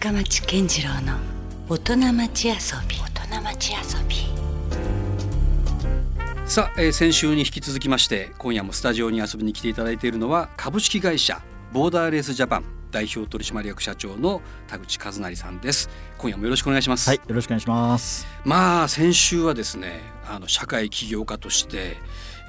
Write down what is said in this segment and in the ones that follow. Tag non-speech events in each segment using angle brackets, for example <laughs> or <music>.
深町健次郎の大人町遊び。大人町遊び。さあ、えー先週に引き続きまして今夜もスタジオに遊びに来ていただいているのは株式会社ボーダーレースジャパン代表取締役社長の田口和成さんです。今夜もよろしくお願いします、はい、よろしくお願いします。まあ先週はですねあの社会起業家として、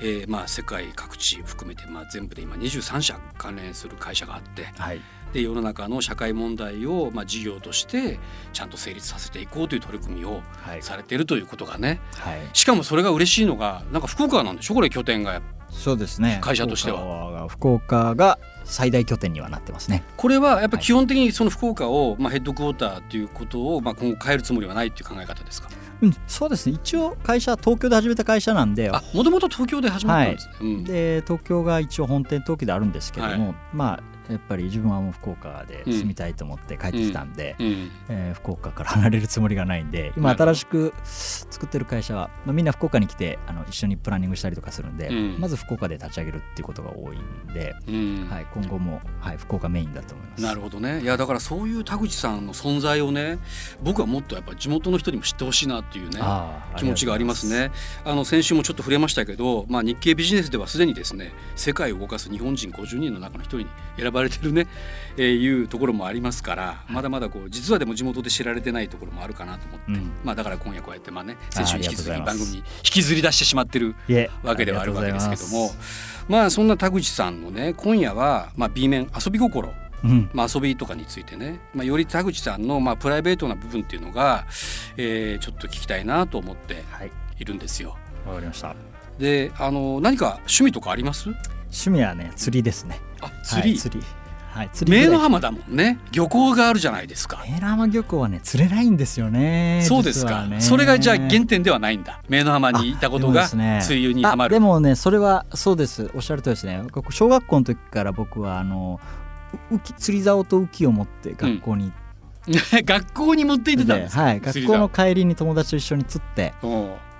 えーまあ世界各地含めてまあ全部で今23社関連する会社があってはい、で世の中の社会問題をまあ事業としてちゃんと成立させていこうという取り組みをはい、されているということがね。はい、しかもそれが嬉しいのがなんか福岡なんでしょ？これ拠点がそうですね。会社としては。福岡が最大拠点にはなってますね。これはやっぱり基本的にその福岡をまあヘッドクォーターということをまあ今後変えるつもりはないという考え方ですか？うん、そうですね。一応会社は東京で始めた会社なんで、あもともと東京で始まったんですね、うん。で東京が一応本店登記であるんですけども、まあやっぱり自分はもう福岡で住みたいと思って帰ってきたんで、うん。えー福岡から離れるつもりがないんで今新しく作ってる会社は、まあ、みんな福岡に来てあの一緒にプランニングしたりとかするんで、うん。まず福岡で立ち上げるっていうことが多いんで、うん。はい、今後も、はい、福岡メインだと思います。なるほどね。いやだからそういう田口さんの存在をね僕はもっとやっぱ地元の人にも知ってほしいなっていうね気持ちがあります。ね。あの先週もちょっと触れましたけど、まあ、日経ビジネスではすでにですね世界を動かす日本人50人の中の一人に選ばれてるね、<laughs> えーいうところもありますからまだまだこう実はでも地元で知られてないところもあるかなと思って、うん。まあ、だから今夜こうやってまあね先週に引き続き番組に引きずり出してしまってるわけではあるわけですけども。まあそんな田口さんのね今夜はまあ B 面遊び心うん。まあ、遊びとかについてね、まあ、より田口さんのまあプライベートな部分っていうのが、えーちょっと聞きたいなと思ってはい。いるんですよ。わかりました。であの何か趣味とかあります？趣味はね釣りですね。あ釣り、はい、釣り。はい釣り名の浜だもんね。漁港があるじゃないですか。明良浜漁港はね釣れないんですよねそうですか、それがじゃあ原点ではないんだ。名の浜にいたことがでもですね。水流にはまる。あでもねそれはそうですおっしゃるとりですね。僕小学校の時から僕はあのう浮き釣り竿と浮きを持って学校に <laughs> 学校に持って行ってたんで、ですか、はい、学校の帰りに友達と一緒に釣って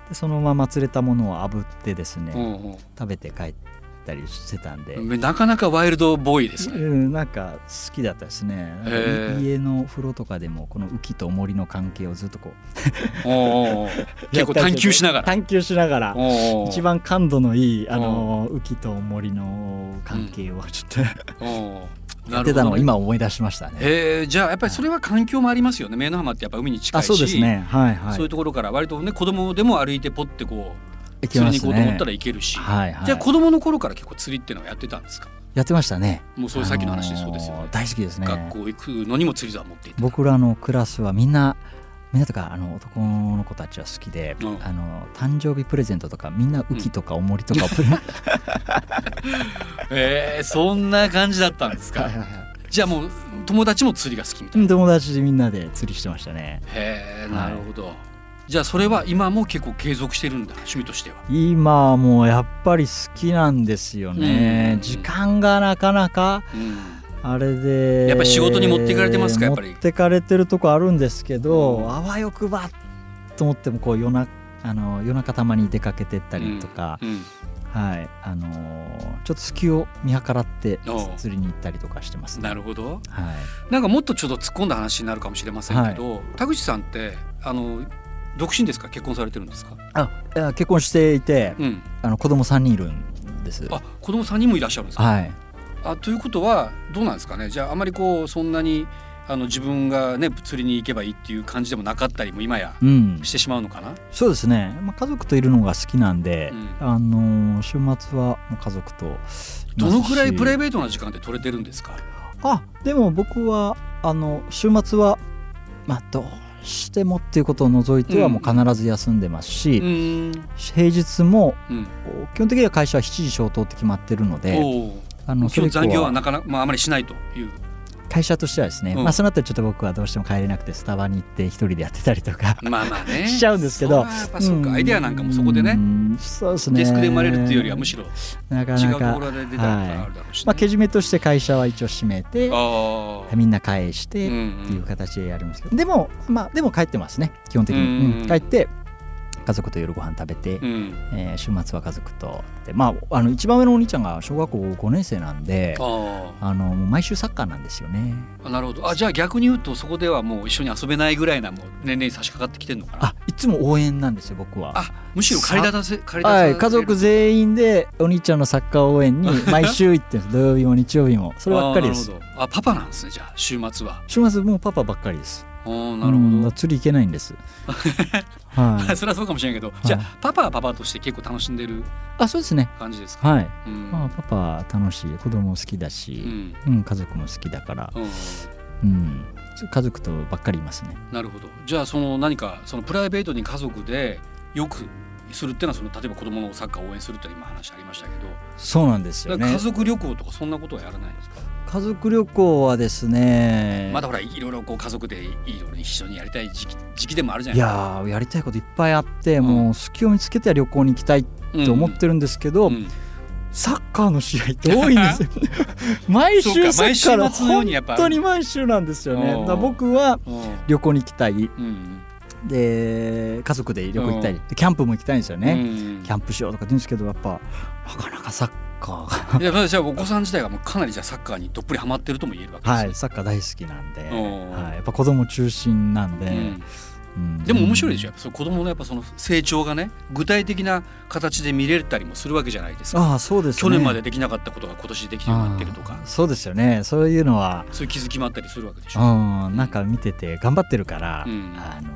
でそのまま釣れたものを炙ってですね、食べて帰ったりしてたんで、なかなかワイルドボーイですね。うん、なんか好きだったですね、家の風呂とかでもこの浮きと森の関係をずっとこう。<laughs> 結構探求しながら。探求しながら。一番感度のいいあの浮きと森の関係をちょっと、おう <laughs> やってたのを今思い出しましたね。えー、じゃあやっぱりそれは環境もありますよね。名の浜ってやっぱ海に近いし。あそうですね。はいはい。そういうところから割とね子供でも歩いてポッてこう釣りに行こうと思ったら行けるし、はいはい。じゃあ子供の頃から結構釣りっていうのはやってたんですか？やってましたね。もうそういうさっきの話でそうですよ。ねあのー大好きですね。学校行くのにも釣り竿持っていた。僕らのクラスはみんなみんなとかあの男の子たちは好きで、うん。あの誕生日プレゼントとかみんな浮きとか重りとかをプレ、<laughs> えー、そんな感じだったんですか？はいはいはい。じゃあもう友達も釣りが好きみたいな、友達でみんなで釣りしてましたね。へえはいなるほど、じゃあそれは今も結構継続してるんだ趣味としては。今はもうやっぱり好きなんですよね、うん。時間がなかなかうん。あれでやっぱり仕事に持っていかれてますかやっぱり？持ってかれてるとこあるんですけど、うん。あわよくばと思ってもこう夜なあの夜中たまに出かけてったりとか、うん。はい。あのーちょっと隙を見計らって釣りに行ったりとかしてますね。なるほど。はい、なんかもっとちょっと突っ込んだ話になるかもしれませんけど、田口さんってあの独身ですか？結婚されてるんですか？あ結婚していてうん。あの子供3人いるんです。あ子供3人もいらっしゃるんですか、はい、あということはどうなんですかね？じゃああまりこうそんなにあの自分がね釣りに行けばいいっていう感じでもなかったりも今やうん、してしまうのかな、そうですね、まあ、家族といるのが好きなんで、うん。あのー週末は家族とどのくらいプライベベートな時間で取れてるんですか？あでも僕はあの週末はまあどうしてもっていうことを除いてはうん。もう必ず休んでますし、うん。平日もうん。基本的には会社は7時消灯って決まってるのであの残業ははなかなか、まあ、あまりしないという。会社としてはですね、うん。まあその後ちょっと僕はどうしても帰れなくてスタバに行って一人でやってたりとかまあまあね。<laughs> しちゃうんですけどそうか。アイデアなんかもそこでね。うんそうですね。デスクで生まれるっていうよりはむしろなか違うとなかころで出たらあるだろうし、ね。まあ、けじめとして会社は一応閉めてああみんな返してうんっていう形でやるんですけど、でもまあでも帰ってますね。基本的に、うんうん。帰って家族と夜ご飯食べて、うん。えー週末は家族とでまああの一番上のお兄ちゃんが小学校5年生なんでああの毎週サッカーなんですよね。あなるほど。あじゃあ逆に言うとそこではもう一緒に遊べないぐらいなもう年齢に差し掛かってきてるのかな？あいつも応援なんですよ僕は。あむしろ借り立たせ借り立たせはい、家族全員でお兄ちゃんのサッカー応援に <laughs> 毎週行って土曜日も日曜日も。そればっかりです。あーなるほど。あパパなんですねじゃあ週末は。週末もうパパばっかりですあーなるうんほ釣り行けないんです。はどい。<laughs> それはそうかもしれないけど、じゃあパパはパパとして結構楽しんでるあそうですね。感じですか、はい、うん。まあ、パパ楽しい子供好きだうし、ん。うん家族も好きだから、うん。うん、家族とばっかりいますね。なるほど。じゃあその何かそのプライベートに家族でよくするっていうのはその例えば子供のサッカーを応援するって今話ありましたけど、そうなんですよね。家族旅行とかそんなことはやらないんですか、家族旅行はですねまだほらいろいろこう家族でいろいろ一緒にやりたい時期時期でもあるじゃいないですか。やーやりたいこといっぱいあって、ん。もう隙を見つけては旅行に行きたいって思ってるんですけど、うんうん。サッカーの試合って多いんですよ。毎週か毎週サッカーの本当に毎週なんですよね。うんだ僕はうん。旅行に行きたい。うん。で家族で旅行行きたい。でキャンプも行きたいんですよね、うん。キャンプしようとか言うんですけどやっぱなかなかサッカーがいやまあじゃあお子さん自体がもうかなりじゃあサッカーにどっぷりハマってるとも言えるわけですねはいサッカー大好きなんで、うんはい、やっぱ子供中心なんで、うん。うん。でも面白いでしょやっぱ子供のやっぱその成長がね具体的な形で見れたりもするわけじゃないですか。ああそうですね。去年までできなかったことが今年できるようになってるとか。そうですよね。そういうのはそういう気づきもあったりするわけでしうょ。んなんか見てて頑張ってるから、うん。あのー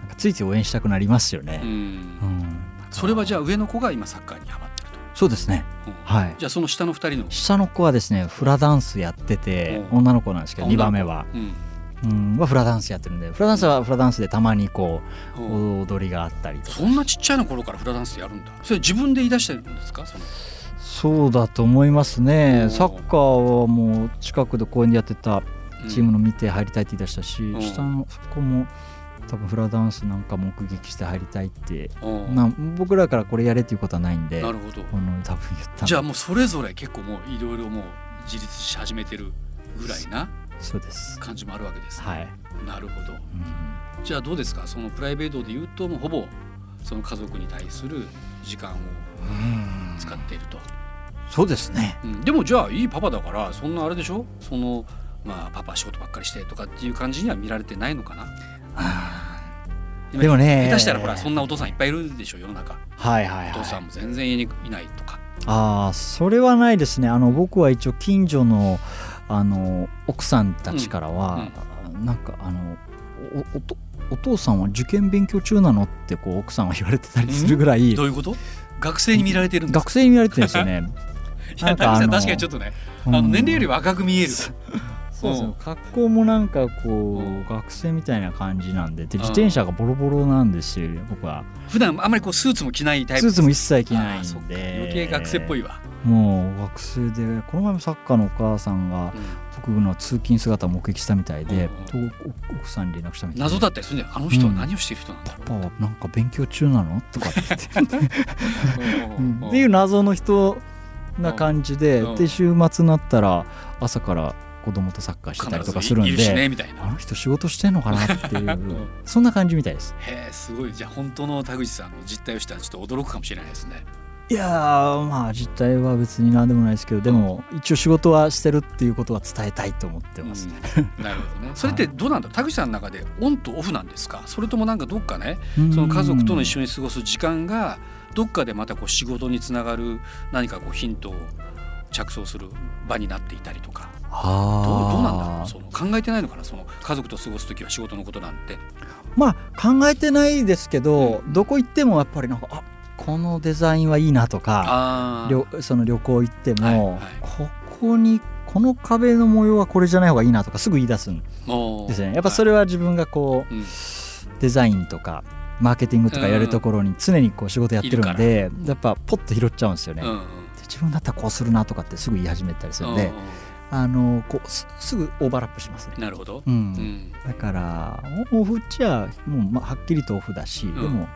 なんかついつい応援したくなりますよね。うん。うん。それはじゃああ上の子が今サッカーにハマ。そうですね。うん。はい。じゃあその下の二人の、下の子はですねフラダンスやっててうん。女の子なんですけどあ2番目は、うん。うん、はフラダンスやってるんでフラダンスはフラダンスでたまにこううん踊りがあったりとか。そんなちっちゃいの頃からフラダンスやるんだ。それ自分で言い出してるんですか？そうだと思いますおねーサッカーはもう近くで公園でやってたチームの、の見て入りたいって言い出したし、ん。下の子も多分フラダンスなんか目撃して入りたいって、うん。な僕らからこれやれっていうことはないんでなるほど。あの多分言ったの。じゃあもうそれぞれ結構もういろいろもう自立し始めてるぐらいなそうです。感じもあるわけです、ね。はい、なるほど。うんじゃあどうですか？そのプライベートで言うともうほぼその家族に対する時間を使っていると、そうですね。うん。でもじゃあいいパパだからそんなあれでしょ？そのまあパパ仕事ばっかりしてとかっていう感じには見られてないのかな？今でもね下手したらほらそんなお父さんいっぱいいるでしょ世の中。はいはいお父さはいんも全然家にいないとか、ああそれはないですね。あの僕は一応近所のあの奥さんたちからは、なんかあのおおとお父さんは受験勉強中なのってこう奥さんは言われてたりするぐらいどういうこと？学生に見られてるんですか？学生に見られてるんですよね。<laughs> いやなんかあの谷口さん確かにちょっとね、あの年齢より若く見える、そうそううん。格好もなんかこう学生みたいな感じなんでで自転車がボロボロなんですよ僕は。普段あんまりこうスーツも着ないタイプスーツも一切着ないんで。余計学生っぽいわ、もう学生でこの前もサッカーのお母さんがう僕の通勤姿を目撃したみたいで奥さんに連絡したみたいで謎だったりするんだよ。あの人は何をしてる人なんパパはなん。か勉強中なのとかって言っていう謎の人な感じで、うん。で週末になったら朝から子供とサッカーしてたりとかするんでみたいな。あの人仕事してんのかなっていう、ん。そんな感じみたいです。へえすごい。じゃあ本当の田口さんの実態を知ったらちょっと驚くかもしれないですね。いやーまあ実態は別に何でもないですけどでも一応仕事はしてるっていうことは伝えたいと思ってます、うん。なるほどね。<laughs> それってどうなんだ？田口さんの中でオンとオフなんですか？それともなんかどっかねその家族との一緒に過ごす時間がどっかでまたこう仕事につながる何かこうヒントを着想する場になっていたりとか。あどうどうなんだろう？ーその考えてないのかな？その家族と過ごす時は仕事のことなんて。まあ考えてないですけど、うん。どこ行ってもやっぱりなんかあこのデザインはいいなとかその旅行行っても、はいはい。ここにこの壁の模様はこれじゃない方がいいなとかすぐ言い出すんあですよね。やっぱそれは自分がこう、うん。デザインとかマーケティングとかやるところに常にこう仕事やってるんで、やっぱポッと拾っちゃうんですよね、うん自分だったらこうするなとかってすぐ言い始めたりするんで、うんあのこうすすぐオーバーラップしますね、なるほど。う。ん。うん。だからオフっちゃもう、まあ、はっきりとオフだし、ん。でも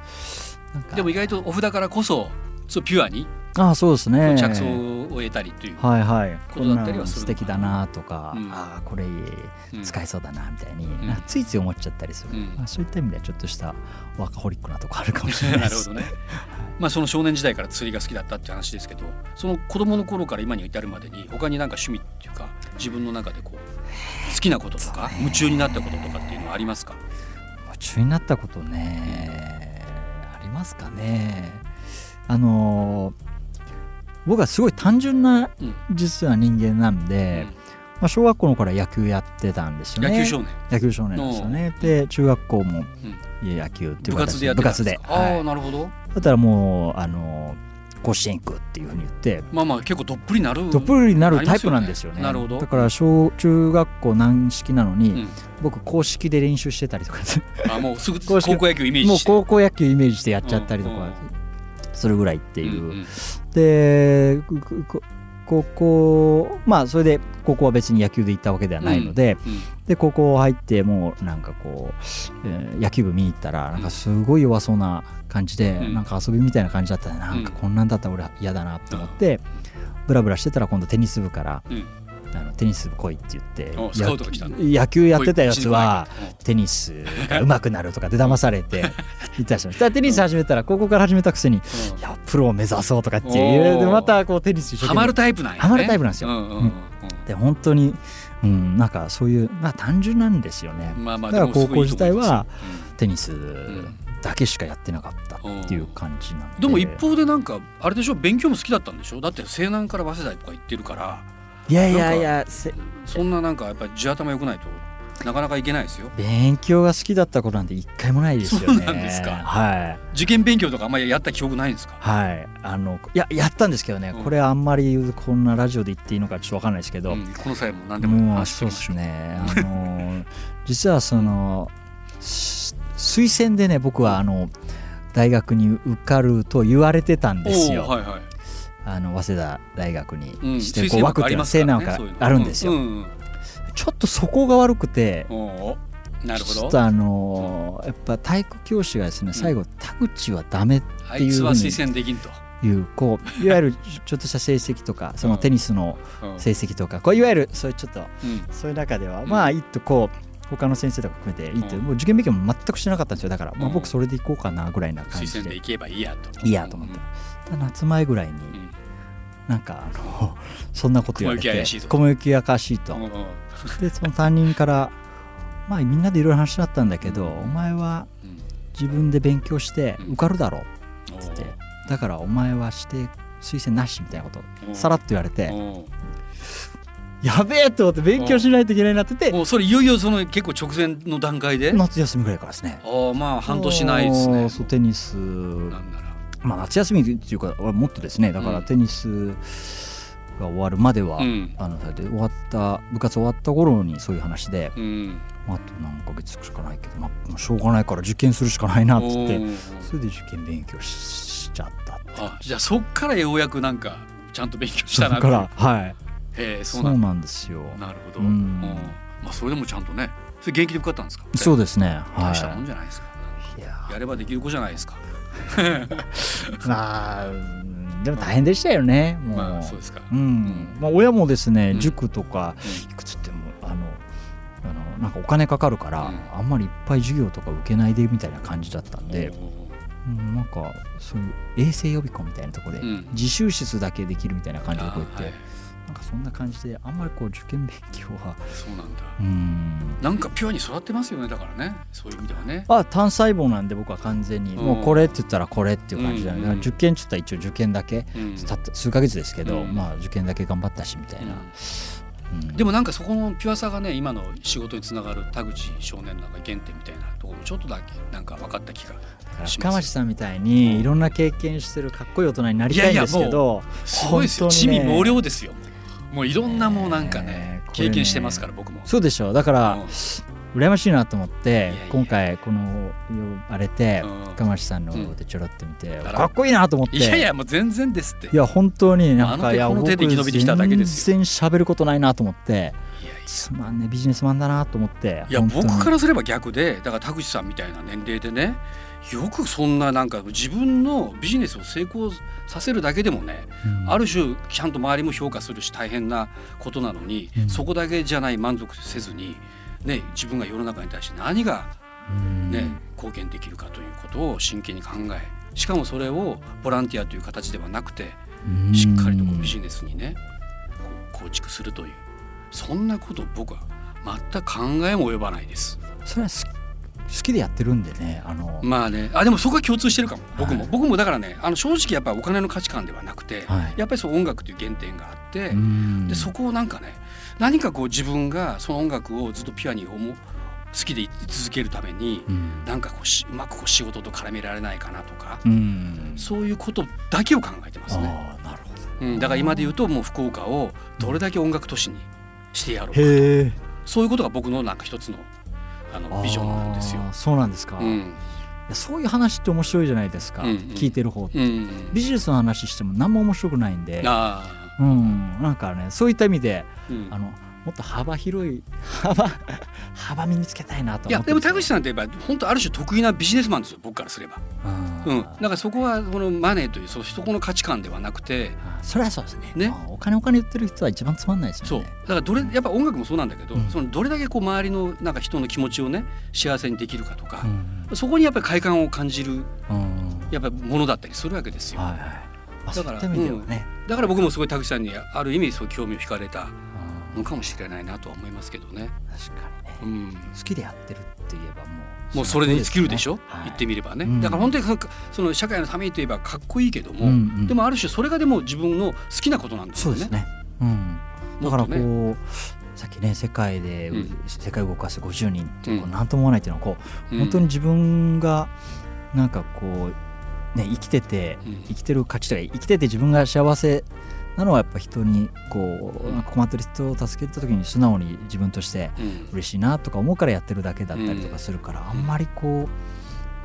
でも意外とオフだからこそそうピュアにああそうですね。着想を得たりという、はいはい。ことだったりはする素敵だなとか、うん。ああこれうん。使えそうだなみたいに、ん。なんかついつい思っちゃったりする、うん。まあ、そういった意味ではちょっとしたワーカホリックなとこあるかもしれないです。<laughs> なるほどね。まあその少年時代から釣りが好きだったって話ですけど、その子供の頃から今に至るまでに他になんか趣味っていうか自分の中でこう好きなこととか夢中になったこととかっていうのはありますか？夢中になったことねありますかねあのー僕はすごい単純なうん。実は人間なんで、まあ、小学校の頃は野球やってたんですよね。野球少年、野球少年ですよね。で中学校も野球っていう部活でやって部活で。ああはい、なるほど。だったらもうあのー甲子園行くっていうふうに言って。まあまあ結構どっぷりなる。どっぷりになるタイプなんですよね。なるほど。だから小中学校軟式なのに、うん。僕公式で練習してたりとかあもうすぐ高校野球イメージもうして。高校野球イメージしてやっちゃったりとうんうんかするぐらいっていう。うんうん。でここまあそれで高校は別に野球で行ったわけではないので、うんで高校入ってもうなんかこう、えー野球部見に行ったらなんかすごい弱そうな感じで、うん。なんか遊びみたいな感じだったね。なんかこんなんだったら俺嫌だなと思って、ブラブラしてたら今度テニス部からうんあのテニス部来いって言って野球やってたやつはテニスが上手くなるとかで騙されて <laughs> 行ったりしました。テニス始めたら高校から始めたくせにいやプロを目指そうとかっておいうー。でまたこうテニスハマるタイプなんやね。ハマるタイプなんですよ。で本当に、うん、なんかそういう、まあ、単純なんですよね。うんまあまあだから高校時代はテニスだけしかやってなかったうんっていう感じなんで。でも一方でなんかあれでしょ勉強も好きだったんでしょ？だって西南から早稲田とか行ってるからいやいやいやせそんななんかやっぱり地頭良くないとなかなかいけないですよ。勉強が好きだったことなんて一回もないですよね。そうなんですか。はい。受験勉強とかあんまりやった記憶ないんですか？はい。あのいややったんですけどね、うん。これあんまりこんなラジオで言っていいのかちょっとわかんないですけど、うんこの際も何でもそうですね。あの実はそのす推薦でね僕はあの大学に受かると言われてたんですよ、はいはいあの早稲田大学にうん指定推薦枠っていうのは西南がそういうの。あるんですよ、ちょっとそこが悪くてなるほど。ちょっとあのやっぱ体育教師がですね最後田口はダメあいつは推薦できんと。いうこう <laughs> いわゆるちょっとした成績とかそのテニスのうん。成績とかこういわゆるそういうちょっとうん。そういう中ではん。まあいいとこう他の先生とか含めていいってうん。もう受験勉強も全くしてなかったんですよ。だからまあうん。僕それで行こうかなぐらいな感じで。推薦で行けばいいやと。いいやと思って夏前ぐらいにうん。なんかあのそんなこと言われて雲行き怪しいと。雲行き怪しいと。でその担任からまあみんなでいろいろ話し合ったんだけどお前はうん。自分で勉強して受かるだろう。おって。ーだからお前はして推薦なしみたいなことさらっと言われてやべえと思って勉強しないといけないなっててもうそれいよいよその結構直前の段階で？あ夏休みぐらいからですね。あまあ半年ないですね。そうテニス。なんならまあ夏休みっていうかもっとですねだからうん。テニスが終わるまでは、うん。あので終わった部活終わった頃にそういう話で、うん。まあ、あと何ヶ月しかないけど、まあ、しょうがないから受験するしかないなっつってそれで受験勉強ししちゃったってあじゃあそっからようやくなんかちゃんと勉強しそたなこからはい。へえそそううなんだ。なんですよ。なるほど。うん。うん。まあそれでもちゃんとねそれ元気で受かったんですか？そうですね。大したもんはじゃないですか。いいややればできる子じゃないですか <laughs> まあうんでも大変でしたよねもう、まあそうですか。うん。まあ、親もですね、うん。塾とかいくつってもあのあのなんかお金かかるから、うん。あんまりいっぱい授業とか受けないでみたいな感じだったんで、うん、なんかそういう衛生予備校みたいなところで、うん。自習室だけできるみたいな感じでこうやって、なんかそんな感じであんまりこう受験勉強は。そうなんだ。うん。なんかピュアに育ってますよねだからね。そういう意味ではね。あ単細胞なんで僕は完全に、うん。もうこれって言ったらこれっていう感じだね、うんだから受験って言ったら一応受験だけ、うん。たった数ヶ月ですけど、うん。まあ受験だけ頑張ったしみたいな、うん。でもなんかそこのピュアさがね今の仕事につながる田口少年のなんか原点みたいなところもちょっとだけなんか分かった気がし深まさんみたいうん。にいろんな経験してるかっこいい大人になりたいんですけどすごいですよ。地本当にね。味猛量ですよもういろんなもうなんかね経験してますから僕も。そうでしょだからうん。羨ましいなと思って今回この呼ばれてうん。深町さんの方でちょろっと見てかっこいいなと思って。いやいやもう全然ですって。いや本当になんかいやあの手この手で生き延びてきただけですよ。全然喋ることないなと思っていやいつまんねビジネスマンだなと思っていや僕からすれば逆でだから田口さんみたいな年齢でねよくそんななんか自分のビジネスを成功させるだけでもね、うん。ある種ちゃんと周りも評価するし大変なことなのに、うん。そこだけじゃない満足せずに、ね、自分が世の中に対して何が、うん。ね貢献できるかということを真剣に考えしかもそれをボランティアという形ではなくてうん。しっかりとこうビジネスにね構築するというそんなこと僕は全く考えも及ばないです。それはす好きでやってるんでねあの、まあね。あでもそこは共通してるかも。僕も、はい。僕も。だからねあの正直やっぱりお金の価値観ではなくて、はい。やっぱりそう音楽という原点があって、うん。でそこをなんかね何かこう自分がその音楽をずっとピュアに思う好きでい続けるために、うん。なんかこうしうまくこう仕事と絡められないかなとか、うん。そういうことだけを考えてますね、なるほど。うん、だから今で言うともう福岡をどれだけ音楽都市にしてやろうか、へえ。そういうことが僕のなんか一つのあのビジョンなんですよ。そうなんですか、いうん。やそういう話って面白いじゃないですか、うんうん。聞いてる方って、うんビジネスの話しても何も面白くないんで。あうん。なんかねそういった意味でーうん。あのもっと幅広い幅幅身につけたいなといや思ってでも田口さんといえば本当ある種得意なビジネスマンですよ僕からすれば、んうん、だからそこはこのマネーというそのそこの価値観ではなくて。それはそうですね。ね。あお金お金言ってる人は一番つまんないですそう。よねだからどれやっぱ音楽もそうなんだけど、うん。そのどれだけこう周りのなんか人の気持ちをね幸せにできるかとかう、んそこにやっぱり快感を感じるうん。やっぱりものだったりするわけですよ、はいはい。まあだからそういった意味ではね、だから僕もすごい田口さんにある意味そう興味を惹かれた。うんのかもしれないなとは思いますけどね、確かうにね。ん、好きでやってるって言えばもうもうそれに尽きるでしょ、はい。言ってみればね、うん。だから本当にその社会のためにといえばかっこいいけども、うんうん。でもある種それがでも自分の好きなことなんですよね。そうですね。うん、だからこう、もっさっきね世界で、うん。世界を動かす50人って何とも思わないっていうのはこう、うん。本当に自分がなんかこうね生きてて、うん。生きてる価値とか生きてて自分が幸せなのはやっぱ人にこう困ってる人を助けた時に素直に自分としてうん。嬉しいなとか思うからやってるだけだったりとかするから、ん。あんまりこ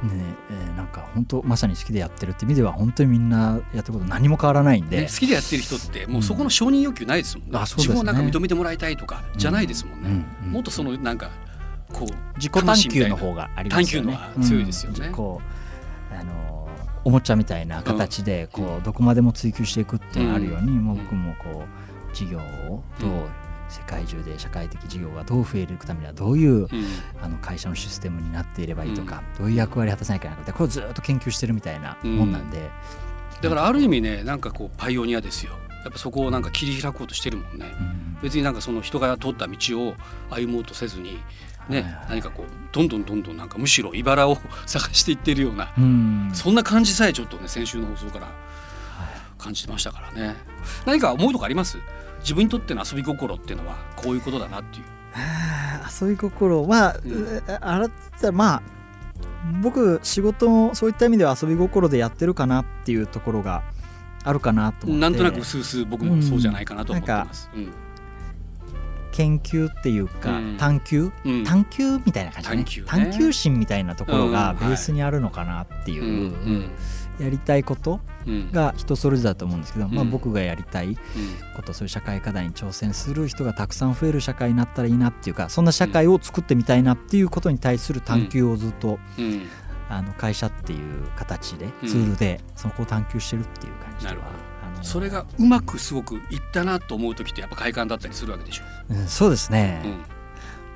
うねえーなんか本当まさに好きでやってるって意味では本当にみんなやってること何も変わらないんで、ね、好きでやってる人ってもうそこの承認欲求ないですもんね,、あそうですね。自分をなんか認めてもらいたいとかじゃないですもんね、うんうんもっとそのなんかこう自己探求の方がありますよね。探求のは強いですよね。うん。こうおもちゃみたいな形でこう、うんどこまでも追求していくっていうのがあるように、うん。もう僕もこう事業をどう、うん。世界中で社会的事業がどう増えていくためにはどういう、うん。あの会社のシステムになっていればいいとか、どういう役割を果たさなきゃいけないかってこれをずっと研究してるみたいなもんなんで、だからある意味ねなんかこうパイオニアですよ。やっぱそこをなんか切り開こうとしてるもんね。うん。別になんかその人が通った道を歩もうとせずにね、はいはい。何かこうどんどんどんどんなんかむしろ茨を探していってるような、うん。そんな感じさえちょっとね先週の放送から感じてましたからね。何か思うとこあります？自分にとっての遊び心っていうのはこういうことだなっていう。遊び心。まあ、うん。あらったらまあ僕仕事もそういった意味では遊び心でやってるかなっていうところがあるかなと思って。なんとなく薄々僕もそうじゃないかなと思ってます。うん研究っていうか、うん。探求うん。探求みたいな感じでね。探求ね。探求心みたいなところがうんベースにあるのかなっていう、うんやりたいことうん。が人それぞれだと思うんですけど、まあ、うん僕がやりたいうんことそういう社会課題に挑戦する人がたくさん増える社会になったらいいなっていうかそんな社会を作ってみたいなっていうことに対する探求をずっと、うん。あの会社っていう形でうん。ツールでそこを探求してるっていう感じではそれがうまくすごくいったなと思う時ってやっぱ快感だったりするわけでしょ？うんそうですね、うん。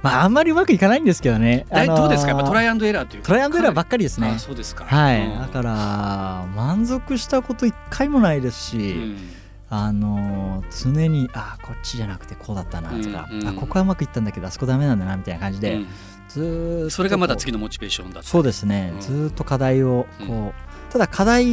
まああんまりうまくいかないんですけどね、だいどうですか？やっぱトライアアンドエラーという。かトライアンドエラーばっかりですね。あそうですか。はい、うん。だから満足したこと一回もないですし、うん。あの常にあこっちじゃなくてこうだったなとか、うんうん。あここはうまくいったんだけどあそこダメなんだなみたいな感じで、うん。ずーっとそれがまだ次のモチベーションだそうですね、うん。ずーっと課題をこう、うんただ課題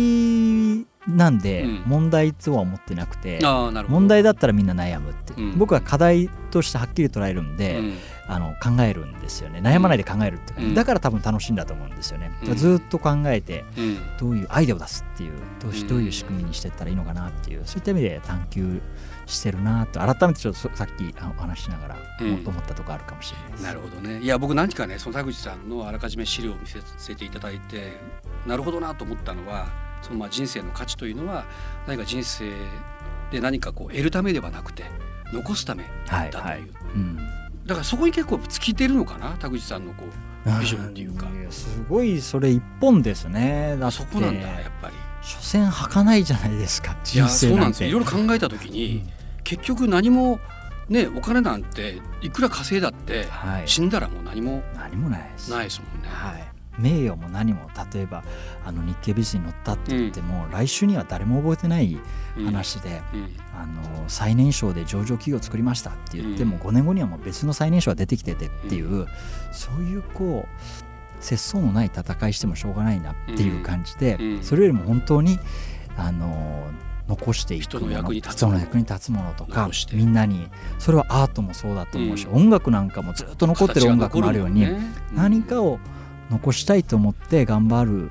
なんでうん。問題とは思ってなくて、問題だったらみんな悩むって、うん。僕は課題としてはっきり捉えるんで、うんあの考えるんですよね。悩まないで考えるっていうか、うん。だから多分楽しいんだと思うんですよね、うん。ずーっと考えてうん。どういうアイデアを出すっていうどうしうんどういう仕組みにしていったらいいのかなっていうそういった意味で探求してるなと改めてちょっとそさっきあお話ししながら思ったところあるかもしれないです。なるほどね。いや僕何かねその田口さんのあらかじめ資料を見せていただいてなるほどなと思ったのはそのまあ人生の価値というのは何か人生で何かこう得るためではなくて残すためだという、はいはい。うんだからそこに結構尽きてるのかな？田口さんのこうビジョンっていうか。んすごいそれ一本ですね。だそこなんだやっぱり。所詮儚いじゃないですかいや人生そうなんですよ。いろいろ考えた時に、うん。結局何もねお金なんていくら稼いだって、はい。死んだらもう何も何もないです。ないですもんね。はい、名誉も何も例えばあの日経ビジに乗ったって言っても、来週には誰も覚えてないうん。話で、うん。あの最年少で上場企業を作りましたって言っても、うん。5年後にはもう別の最年少が出てきててっていう、そういうこう節操のない戦いしてもしょうがないなっていう感じで、うん。それよりも本当にあの残していく人の役に立つ人の役に立つものとかみんなにそれはアートもそうだと思うし、うん。音楽なんかもずっと残ってる音楽もあるように、何かを残したいと思って頑張る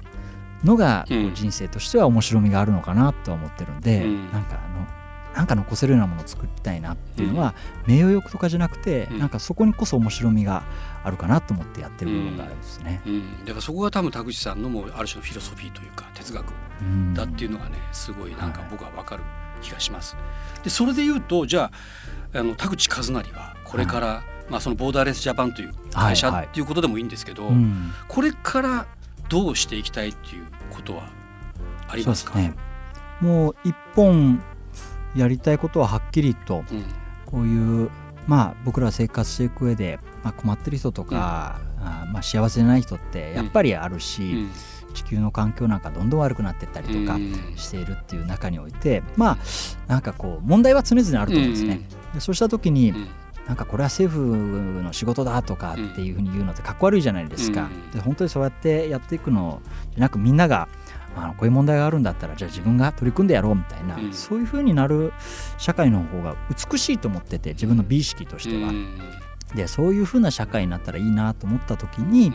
のが、人生としては面白みがあるのかなとは思ってるんで、うん。なんかあのなんか残せるようなものを作りたいなっていうのは、名誉欲とかじゃなくて、うん。なんかそこにこそ面白みがあるかなと思ってやってる部分があるんですね。うん、だからそこが多分田口さんのもうある種のフィロソフィーというか哲学うんだっていうのがねすごいなんかはい僕は分かる気がします。でそれで言うとじゃああの田口和成はこれから、まあ、そのボーダーレスジャパンという会社っていうことでもいいんですけど、うん。これからどうしていきたいっていうことはありますか？ね。もう一本やりたいことははっきりとうん。こういうまあ僕ら生活していく上で、まあ、困ってる人とか、あーまあ、幸せじゃない人ってやっぱりあるし、うん。地球の環境なんかどんどん悪くなっていったりとかうん。しているっていう中においてまあなんかこう問題は常々あると思うんですね。でそうした時に、うんなんかこれは政府の仕事だとかっていうふうに言うのってかっこ悪いじゃないですか。うんで本当にそうやってやっていくのじゃなくみんながあのこういう問題があるんだったらじゃあ自分が取り組んでやろうみたいな、うんそういうふうになる社会の方が美しいと思ってて自分の美意識としては。うんでそういうふうな社会になったらいいなと思った時に、うん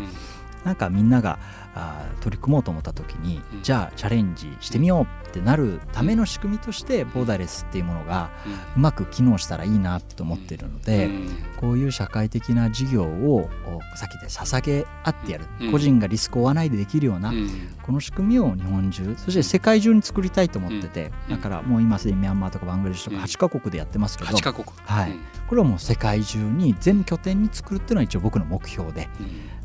なんかみんながあー取り組もうと思った時に、うん。じゃあチャレンジしてみようってなるための仕組みとしてボーダーレスっていうものがうまく機能したらいいなと思ってるので、うん。こういう社会的な事業をおさっきで捧げ合ってやる、うん。個人がリスクを負わないでできるような、うん。この仕組みを日本中そして世界中に作りたいと思ってて、うん。だからもう今すでにミャンマーとかバングラデシュとかうん。8カ国でやってますけど、8カ国。はい。うん。これはもう世界中に全拠点に作るっていうのが一応僕の目標で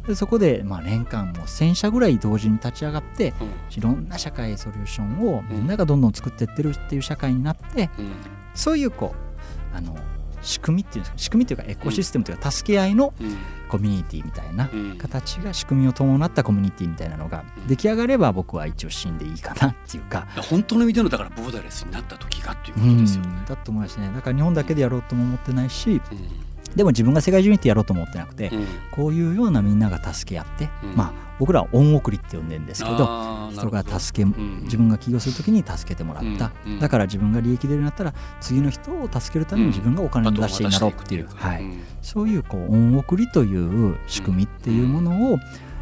でそこでまあ年間もう1000社ぐらい同時に立ち上がってうん。いろんな社会ソリューションをみんながどんどん作っていってるっていう社会になってうん。そういうこうあの仕組みっていうんですか仕組みというかエコシステムというか助け合いのうん。コミュニティみたいなうん。形が仕組みを伴ったコミュニティみたいなのが出来上がれば僕は一応死んでいいかなっていうか。本当の意味でのだからボーダーレスになった時がっていうこうんとですよね。だと思いますね。だから日本だけでやろうとも思ってないしうんでも自分が世界中に行ってやろうと思ってなくて、うん。こういうようなみんなが助け合って、うん。まあ僕らは恩送りって呼んでるんですけど人が助けん。自分が起業するときに助けてもらった、だから自分が利益出るようになったら次の人を助けるために自分がお金を出してになろうっていう,、はい。ん。そういうこう恩送りという仕組みっていうものを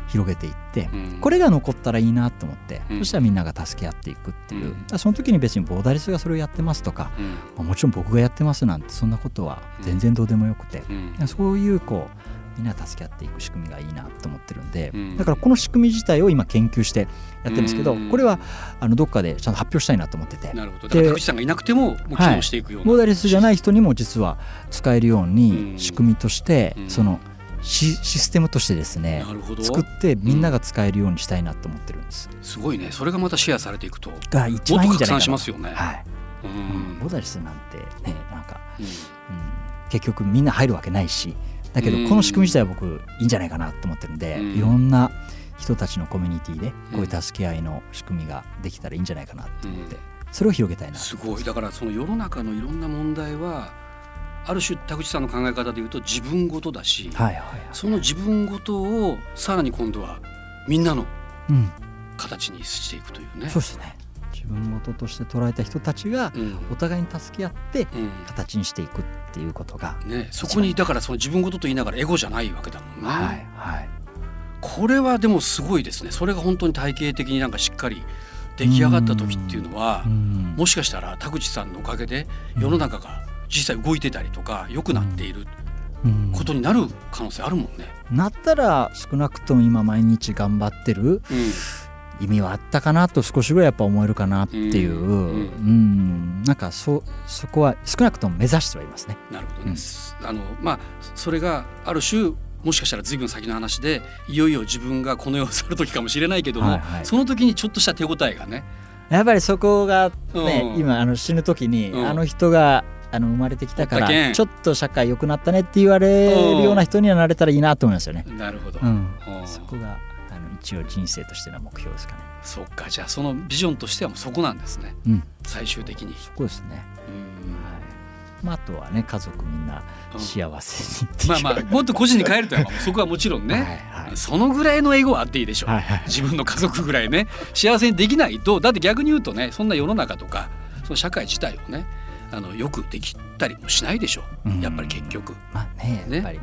広げていって、うん。これが残ったらいいなと思って、うん。そしたらみんなが助け合っていくっていう、その時に別にボーダレスがそれをやってますとか、うん。まあもちろん僕がやってますなんてそんなことは全然どうでもよくて、うん。そういうこうみんな助け合っていく仕組みがいいなと思ってるんで、うん。だからこの仕組み自体を今研究してやってるんですけど、うん。これはあのどっかでちゃんと発表したいなと思ってて。なるほど。だからで田口さんがいなくてももう機能していくような、ボーダレスじゃない人にも実は使えるよううん。に仕組みとして、うん。そのシシステムとしてですね作ってみんなが使えるようにしたいなと思ってるんです。すごいね。それがまたシェアされていくとが一番いいんじゃないかな。しますよね。はい、ううん。んボーダレスなんてねなんか、うん。うん、結局みんな入るわけないしだけどうん。この仕組み自体は僕いいんじゃないかなと思ってるんで、うん。いろんな人たちのコミュニティでこういう助け合いの仕組みができたらいいんじゃないかなと思って、それを広げたいなすごい。だからその世の中のいろんな問題はある種田口さんの考え方でいうと自分ごとだし、はいはいはい。その自分ごとをさらに今度はみんなのうん、形にしていくというね。そうですね。自分事として捉えた人たちがうん。お互いに助け合ってうん。形にしていくっていうことが、ね、そこにだからその自分ごとと言いながらエゴじゃないわけだもんね。はいはい。これはでもすごいですね。それが本当に体系的になんかしっかり出来上がった時っていうのはうん。もしかしたら田口さんのおかげで世の中が実際動いてたりとか良くなっているうん。ことになる可能性あるもんね。なったら少なくとも今毎日頑張ってるうん。意味はあったかなと少しぐらいやっぱ思えるかなっていう、ううん。んなんかそそこは少なくとも目指してはいますね。なるほどね、あのまあそれがある種もしかしたら随分先の話でいよいよ自分がこの世を去る時かもしれないけども、はいはい。その時にちょっとした手応えがね。やっぱりそこがね、うん。今あの死ぬ時に、うん。あの人があの生まれてきたからちょっと社会良くなったねって言われるような人にはなれたらいいなと思いますよね。なるほど、うん。う。んそこがあの一応人生としての目標ですかね。そっか。じゃあそのビジョンとしてはもうそこなんですね。うん、最終的に。そこですね。うん。はい。まあ、あとはね家族みんなうん幸せにう、まあまあもっと個人に変えると <laughs> そこはもちろんね、はいはい。そのぐらいのエゴはあっていいでしょう、はいはい。自分の家族ぐらいね幸せにできないと。だって逆に言うとねそんな世の中とかその社会自体をねあのよくできたりもしないでしょう、うん。やっぱり結局、まあねね。やっぱり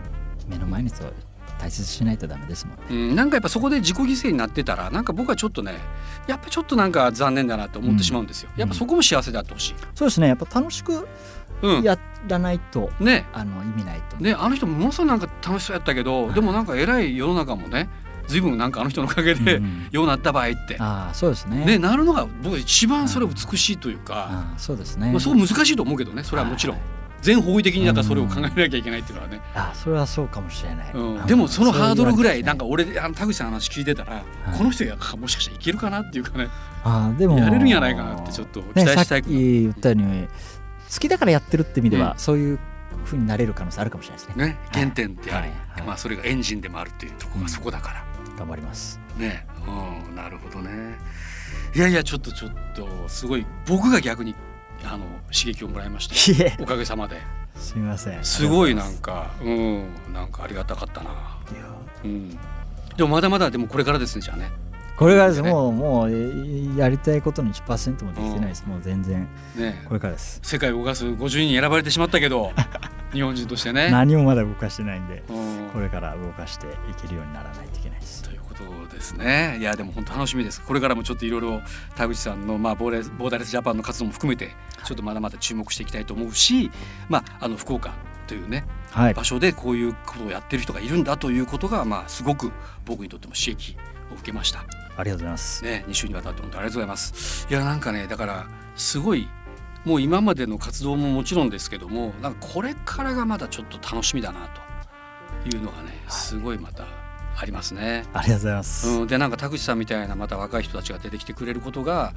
目の前の人を大切にしないとダメですもんね。うん、なんかやっぱそこで自己犠牲になってたらなんか僕はちょっとねやっぱちょっとなんか残念だなと思ってしまうんですよ、うん。やっぱそこも幸せであってほしい、そうですね。やっぱ楽しくうん。やらないと、ね。あの意味ないと。ね。あの人ものすごいなんか楽しそうやったけど、でもなんか偉い世の中もね随分なんかあの人のおかげで、うん。ようなった場合って、ああそうですね。ね、なるのが僕一番それ美しいというか、ああそうですね。まあ、そう難しいと思うけどねそれはもちろん、はい。全方位的にだからそれを考えなきゃいけないっていうのはね、ああそれはそうかもしれない。うん、あでもそのハードルぐらいなんか。か俺あの田口さんの話聞いてたら、い。この人やもしかしたらいけるかなっていうかね。ああでもやれるんやないかなってちょっと期ねさっ待したいき言ったように好きだからやってるって意味では、うん。そういう風になれる可能性あるかもしれないですね。ね原点であり、はい。はい。まあ、それがエンジンでもあるっていうところがそこだから、頑張ります。ね。うんなるほどね。いやいやちょっとちょっとすごい僕が逆にあの刺激をもらいました。おかげさまで。すみません。すごいなあんかうんなんかありがたかったな。いますうん。でもまだまだでもこれからですねじゃあね。これからです。ね。もうもうえやりたいことの1%もできてないです。もう全然。ね。これからです。世界を動かす50人に選ばれてしまったけど <laughs> 日本人としてね。何もまだ動かしてないんで、うんこれから動かしていけるようにならないといけないです。ということですね。いやでも本当楽しみです。これからもちょっといろいろ田口さんのまあボーレボーダレスジャパンの活動も含めてちょっとまだまだ注目していきたいと思うし、まああの福岡というねはい。場所でこういうことをやってる人がいるんだということがまあすごく僕にとっても刺激を受けました。ありがとうございます。ね、2週にわたって本当ありがとうございます。いやなんかねだからすごいもう今までの活動ももちろんですけどもなんかこれからがまだちょっと楽しみだなというのがねすごいまたありますね。ありがとうございます。うん、でなんか田口さんみたいなまた若い人たちが出てきてくれることが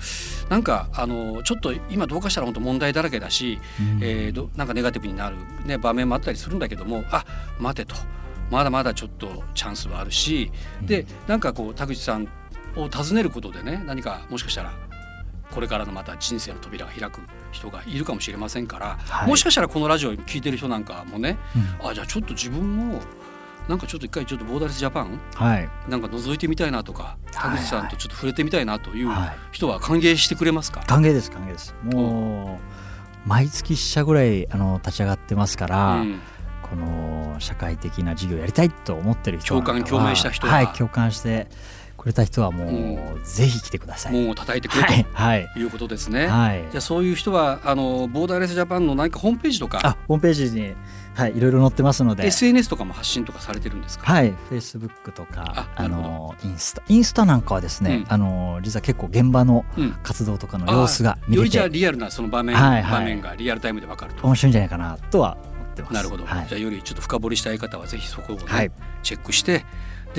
なんかあのちょっと今どうかしたら本当問題だらけだし、うん。えーどなんかネガティブになる、ね、場面もあったりするんだけどもあ待てと。まだまだちょっとチャンスはあるし、でなんかこう田口さんを訪ねることでね何かもしかしたらこれからのまた人生の扉が開く人がいるかもしれませんから、はいもしかしたらこのラジオを聞いてる人なんかもねうんあじゃあちょっと自分もなんかちょっと一回ちょっとボーダレスジャパンはい。なんか覗いてみたいなとか田口さんとちょっと触れてみたいなというはい。人は歓迎してくれますか、歓迎です歓迎です。もう毎月1社ぐらいあの立ち上がってますから。うんこの社会的な事業やりたいと思ってる人共感共鳴した人ははい共感してくれた人はもう、ぜひ来てください。門を叩いてくれはいはいということですね。はい。じゃあそういう人はあのボーダーレスジャパンの何かホームページとか？あホームページにはいいろいろ載ってますので。SNS とかも発信とかされてるんですか？はい、フェイスブックとかあのインスタインスタなんかはですね、うんあの実は結構現場のうん活動とかの様子が見よりれてじゃあリアルなその場面、はいはい場面がリアルタイムでわかると。面白いんじゃないかなとは思ってます。なるほど、はいじゃあよりちょっと深掘りしたい方はぜひそこをね、はいチェックして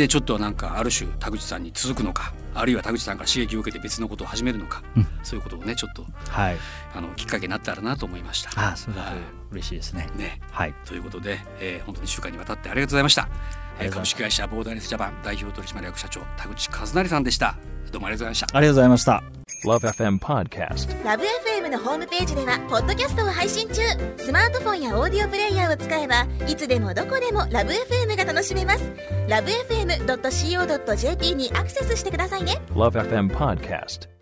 でちょっとなんかある種田口さんに続くのか。あるいは田口さんから刺激を受けて別のことを始めるのか、うんそういうことをねちょっとはい、あのきっかけになったらなと思いました。あそうだとはい嬉しいですね。ねはい、ということで、えー、本当に1週間にわたってありがとうございました。ます式会社ボーダーレスジャパン代表取締役社長田口和成さんでした。どうもありがとうございました。ありがとうございました。Love FM Podcast. ラブ f m のホームページではポッドキャストを配信中スマートフォンやオーディオプレイヤーを使えばいつでもどこでもラブ f m が楽しめますラブ FM.co.jp にアクセスしてくださいね Love FM Podcast.